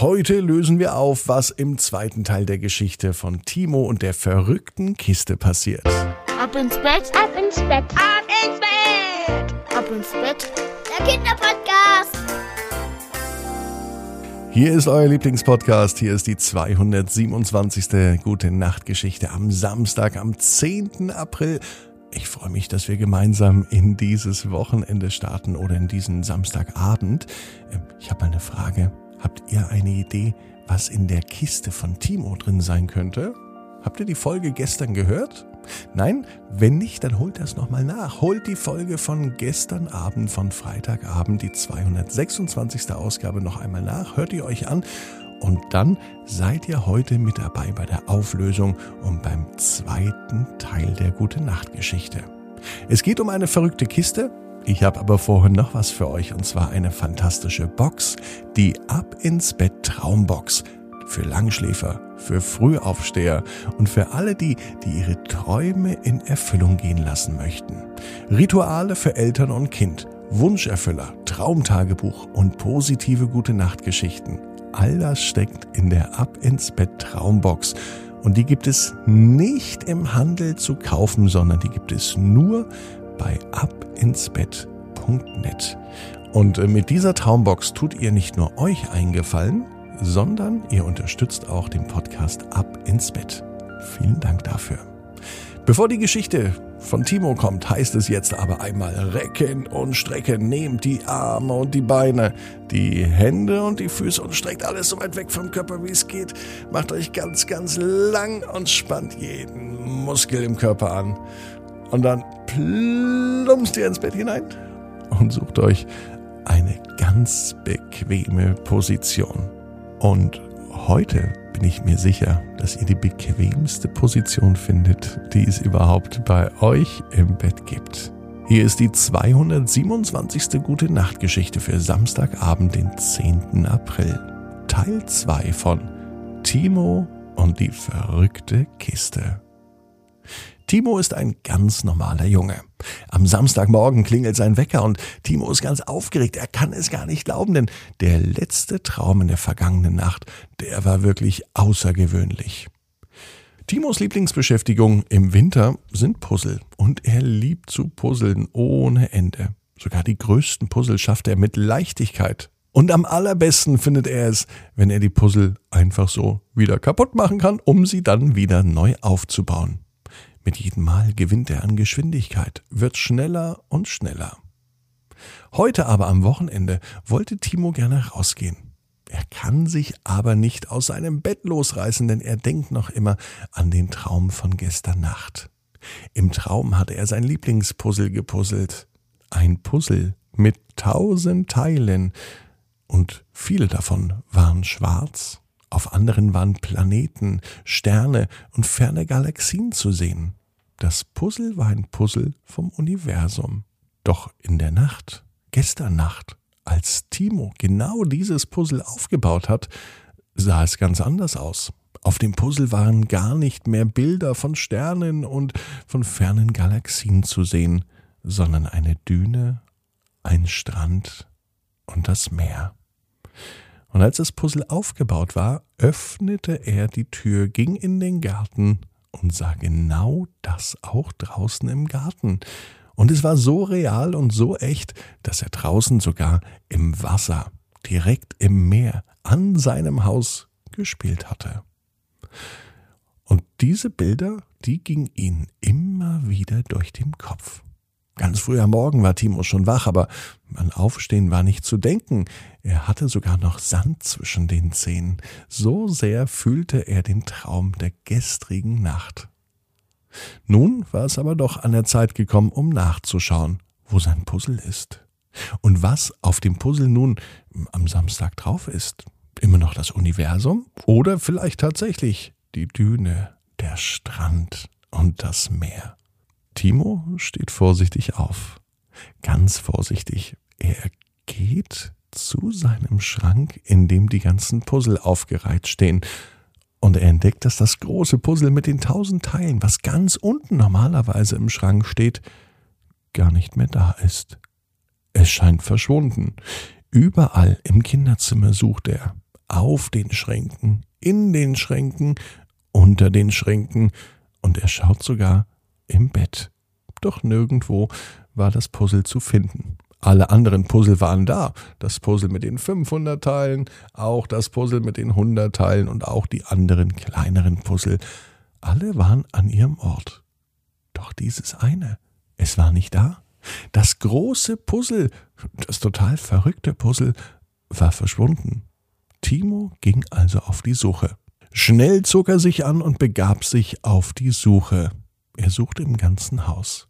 Heute lösen wir auf, was im zweiten Teil der Geschichte von Timo und der verrückten Kiste passiert. Ab ins Bett, ab ins Bett, ab ins Bett, ab ins Bett. Der Kinderpodcast. Hier ist euer Lieblingspodcast. Hier ist die 227. Gute Nacht Geschichte am Samstag, am 10. April. Ich freue mich, dass wir gemeinsam in dieses Wochenende starten oder in diesen Samstagabend. Ähm, ich habe eine Frage. Habt ihr eine Idee, was in der Kiste von Timo drin sein könnte? Habt ihr die Folge gestern gehört? Nein? Wenn nicht, dann holt das nochmal nach. Holt die Folge von gestern Abend, von Freitagabend, die 226. Ausgabe noch einmal nach. Hört ihr euch an und dann seid ihr heute mit dabei bei der Auflösung und beim zweiten Teil der Gute Nacht Geschichte. Es geht um eine verrückte Kiste. Ich habe aber vorhin noch was für euch und zwar eine fantastische Box, die Ab ins Bett Traumbox für Langschläfer, für Frühaufsteher und für alle die, die ihre Träume in Erfüllung gehen lassen möchten. Rituale für Eltern und Kind, Wunscherfüller, Traumtagebuch und positive Gute Nachtgeschichten. All das steckt in der Ab ins Bett Traumbox. Und die gibt es nicht im Handel zu kaufen, sondern die gibt es nur bei abinsbett.net. Und äh, mit dieser Traumbox tut ihr nicht nur euch eingefallen, sondern ihr unterstützt auch den Podcast Ab ins Bett. Vielen Dank dafür. Bevor die Geschichte von Timo kommt, heißt es jetzt aber einmal recken und strecken. Nehmt die Arme und die Beine, die Hände und die Füße und streckt alles so weit weg vom Körper, wie es geht. Macht euch ganz, ganz lang und spannt jeden Muskel im Körper an. Und dann plumpst ihr ins Bett hinein und sucht euch eine ganz bequeme Position. Und heute bin ich mir sicher, dass ihr die bequemste Position findet, die es überhaupt bei euch im Bett gibt. Hier ist die 227. Gute Nacht Geschichte für Samstagabend, den 10. April. Teil 2 von Timo und die verrückte Kiste. Timo ist ein ganz normaler Junge. Am Samstagmorgen klingelt sein Wecker und Timo ist ganz aufgeregt. Er kann es gar nicht glauben, denn der letzte Traum in der vergangenen Nacht, der war wirklich außergewöhnlich. Timos Lieblingsbeschäftigung im Winter sind Puzzle und er liebt zu puzzeln ohne Ende. Sogar die größten Puzzle schafft er mit Leichtigkeit. Und am allerbesten findet er es, wenn er die Puzzle einfach so wieder kaputt machen kann, um sie dann wieder neu aufzubauen. Mit jedem Mal gewinnt er an Geschwindigkeit, wird schneller und schneller. Heute aber am Wochenende wollte Timo gerne rausgehen. Er kann sich aber nicht aus seinem Bett losreißen, denn er denkt noch immer an den Traum von gestern Nacht. Im Traum hatte er sein Lieblingspuzzle gepuzzelt. Ein Puzzle mit tausend Teilen, und viele davon waren schwarz auf anderen waren Planeten, Sterne und ferne Galaxien zu sehen. Das Puzzle war ein Puzzle vom Universum. Doch in der Nacht, gestern Nacht, als Timo genau dieses Puzzle aufgebaut hat, sah es ganz anders aus. Auf dem Puzzle waren gar nicht mehr Bilder von Sternen und von fernen Galaxien zu sehen, sondern eine Düne, ein Strand und das Meer. Und als das Puzzle aufgebaut war, öffnete er die Tür, ging in den Garten und sah genau das auch draußen im Garten. Und es war so real und so echt, dass er draußen sogar im Wasser, direkt im Meer, an seinem Haus gespielt hatte. Und diese Bilder, die gingen ihm immer wieder durch den Kopf. Ganz früh am Morgen war Timo schon wach, aber an Aufstehen war nicht zu denken. Er hatte sogar noch Sand zwischen den Zähnen. So sehr fühlte er den Traum der gestrigen Nacht. Nun war es aber doch an der Zeit gekommen, um nachzuschauen, wo sein Puzzle ist. Und was auf dem Puzzle nun am Samstag drauf ist. Immer noch das Universum oder vielleicht tatsächlich die Düne, der Strand und das Meer. Timo steht vorsichtig auf. Ganz vorsichtig. Er geht zu seinem Schrank, in dem die ganzen Puzzle aufgereiht stehen. Und er entdeckt, dass das große Puzzle mit den tausend Teilen, was ganz unten normalerweise im Schrank steht, gar nicht mehr da ist. Es scheint verschwunden. Überall im Kinderzimmer sucht er. auf den Schränken, in den Schränken, unter den Schränken und er schaut sogar im Bett. Doch nirgendwo war das Puzzle zu finden. Alle anderen Puzzle waren da. Das Puzzle mit den 500 Teilen, auch das Puzzle mit den 100 Teilen und auch die anderen kleineren Puzzle. Alle waren an ihrem Ort. Doch dieses eine, es war nicht da. Das große Puzzle, das total verrückte Puzzle, war verschwunden. Timo ging also auf die Suche. Schnell zog er sich an und begab sich auf die Suche. Er suchte im ganzen Haus,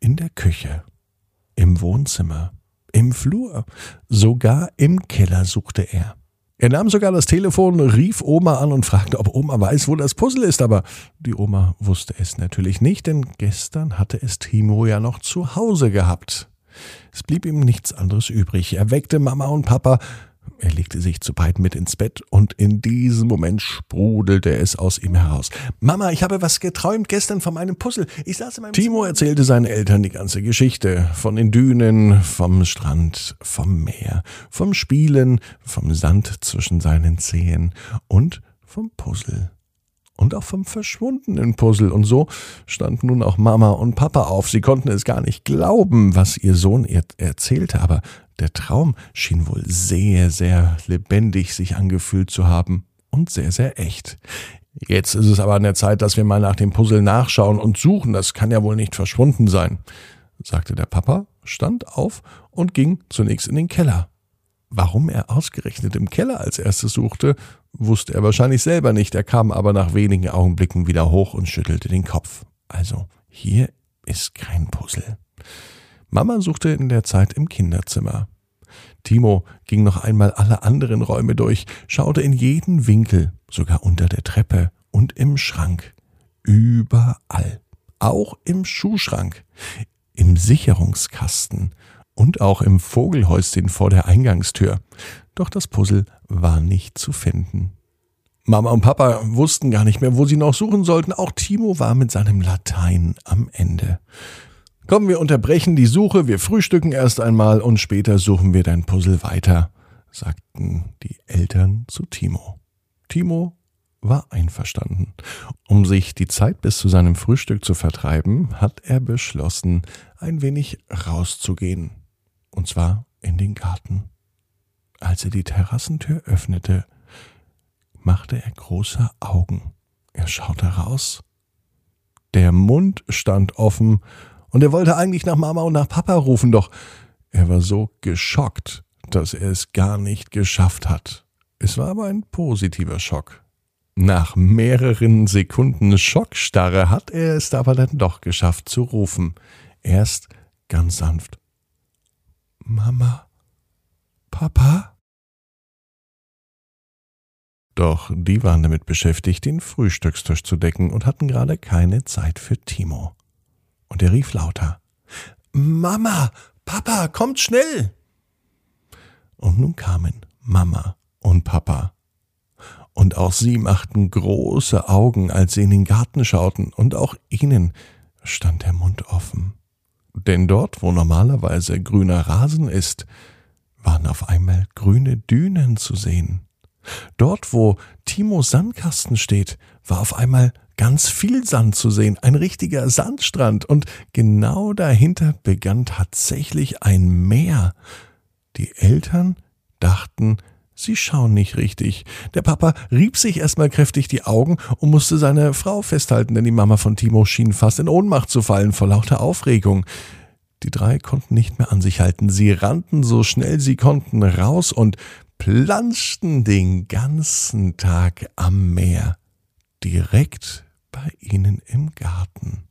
in der Küche, im Wohnzimmer, im Flur, sogar im Keller suchte er. Er nahm sogar das Telefon, rief Oma an und fragte, ob Oma weiß, wo das Puzzle ist, aber die Oma wusste es natürlich nicht, denn gestern hatte es Timo ja noch zu Hause gehabt. Es blieb ihm nichts anderes übrig. Er weckte Mama und Papa, er legte sich zu beiden mit ins Bett und in diesem Moment sprudelte es aus ihm heraus. Mama, ich habe was geträumt gestern von meinem Puzzle. Ich saß in meinem Timo erzählte seinen Eltern die ganze Geschichte. Von den Dünen, vom Strand, vom Meer, vom Spielen, vom Sand zwischen seinen Zehen und vom Puzzle. Und auch vom verschwundenen Puzzle. Und so standen nun auch Mama und Papa auf. Sie konnten es gar nicht glauben, was ihr Sohn ihr erzählte, aber der Traum schien wohl sehr, sehr lebendig sich angefühlt zu haben und sehr, sehr echt. Jetzt ist es aber an der Zeit, dass wir mal nach dem Puzzle nachschauen und suchen. Das kann ja wohl nicht verschwunden sein, sagte der Papa, stand auf und ging zunächst in den Keller. Warum er ausgerechnet im Keller als erstes suchte, wusste er wahrscheinlich selber nicht. Er kam aber nach wenigen Augenblicken wieder hoch und schüttelte den Kopf. Also, hier ist kein Puzzle. Mama suchte in der Zeit im Kinderzimmer. Timo ging noch einmal alle anderen Räume durch, schaute in jeden Winkel, sogar unter der Treppe und im Schrank. Überall. Auch im Schuhschrank, im Sicherungskasten und auch im Vogelhäuschen vor der Eingangstür. Doch das Puzzle war nicht zu finden. Mama und Papa wussten gar nicht mehr, wo sie noch suchen sollten. Auch Timo war mit seinem Latein am Ende. Komm, wir unterbrechen die Suche, wir frühstücken erst einmal und später suchen wir dein Puzzle weiter, sagten die Eltern zu Timo. Timo war einverstanden. Um sich die Zeit bis zu seinem Frühstück zu vertreiben, hat er beschlossen, ein wenig rauszugehen. Und zwar in den Garten. Als er die Terrassentür öffnete, machte er große Augen. Er schaute raus. Der Mund stand offen und er wollte eigentlich nach Mama und nach Papa rufen, doch er war so geschockt, dass er es gar nicht geschafft hat. Es war aber ein positiver Schock. Nach mehreren Sekunden Schockstarre hat er es aber dann doch geschafft zu rufen. Erst ganz sanft. Mama, Papa? Doch die waren damit beschäftigt, den Frühstückstisch zu decken und hatten gerade keine Zeit für Timo und er rief lauter Mama, Papa, kommt schnell. Und nun kamen Mama und Papa. Und auch sie machten große Augen, als sie in den Garten schauten, und auch ihnen stand der Mund offen. Denn dort, wo normalerweise grüner Rasen ist, waren auf einmal grüne Dünen zu sehen. Dort, wo Timos Sandkasten steht, war auf einmal ganz viel Sand zu sehen, ein richtiger Sandstrand, und genau dahinter begann tatsächlich ein Meer. Die Eltern dachten, sie schauen nicht richtig. Der Papa rieb sich erstmal kräftig die Augen und musste seine Frau festhalten, denn die Mama von Timo schien fast in Ohnmacht zu fallen vor lauter Aufregung. Die drei konnten nicht mehr an sich halten. Sie rannten so schnell sie konnten raus und planschten den ganzen Tag am Meer direkt bei ihnen im Garten.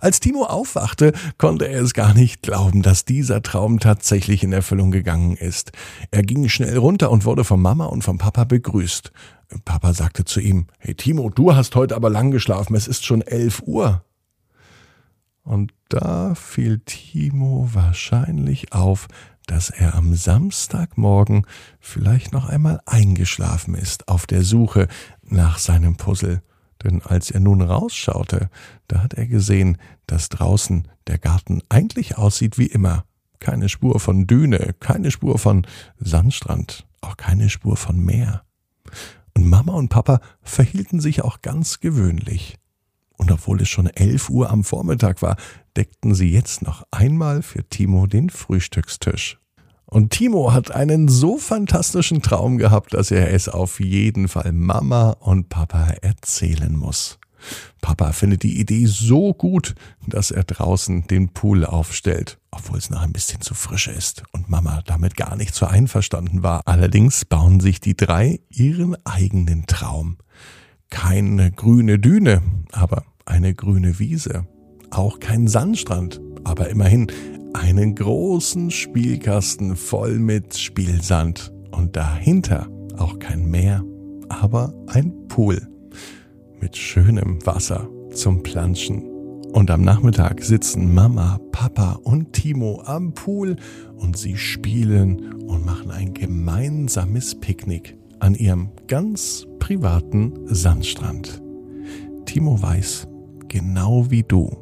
Als Timo aufwachte, konnte er es gar nicht glauben, dass dieser Traum tatsächlich in Erfüllung gegangen ist. Er ging schnell runter und wurde von Mama und vom Papa begrüßt. Papa sagte zu ihm, Hey Timo, du hast heute aber lang geschlafen, es ist schon elf Uhr. Und da fiel Timo wahrscheinlich auf, dass er am Samstagmorgen vielleicht noch einmal eingeschlafen ist auf der Suche nach seinem Puzzle. Denn als er nun rausschaute, da hat er gesehen, dass draußen der Garten eigentlich aussieht wie immer. Keine Spur von Düne, keine Spur von Sandstrand, auch keine Spur von Meer. Und Mama und Papa verhielten sich auch ganz gewöhnlich. Und obwohl es schon elf Uhr am Vormittag war, deckten sie jetzt noch einmal für Timo den Frühstückstisch. Und Timo hat einen so fantastischen Traum gehabt, dass er es auf jeden Fall Mama und Papa erzählen muss. Papa findet die Idee so gut, dass er draußen den Pool aufstellt, obwohl es noch ein bisschen zu frisch ist und Mama damit gar nicht so einverstanden war. Allerdings bauen sich die drei ihren eigenen Traum. Keine grüne Düne, aber eine grüne Wiese. Auch kein Sandstrand, aber immerhin einen großen Spielkasten voll mit Spielsand. Und dahinter auch kein Meer, aber ein Pool mit schönem Wasser zum Planschen. Und am Nachmittag sitzen Mama, Papa und Timo am Pool und sie spielen und machen ein gemeinsames Picknick an ihrem ganz privaten Sandstrand. Timo weiß, genau wie du,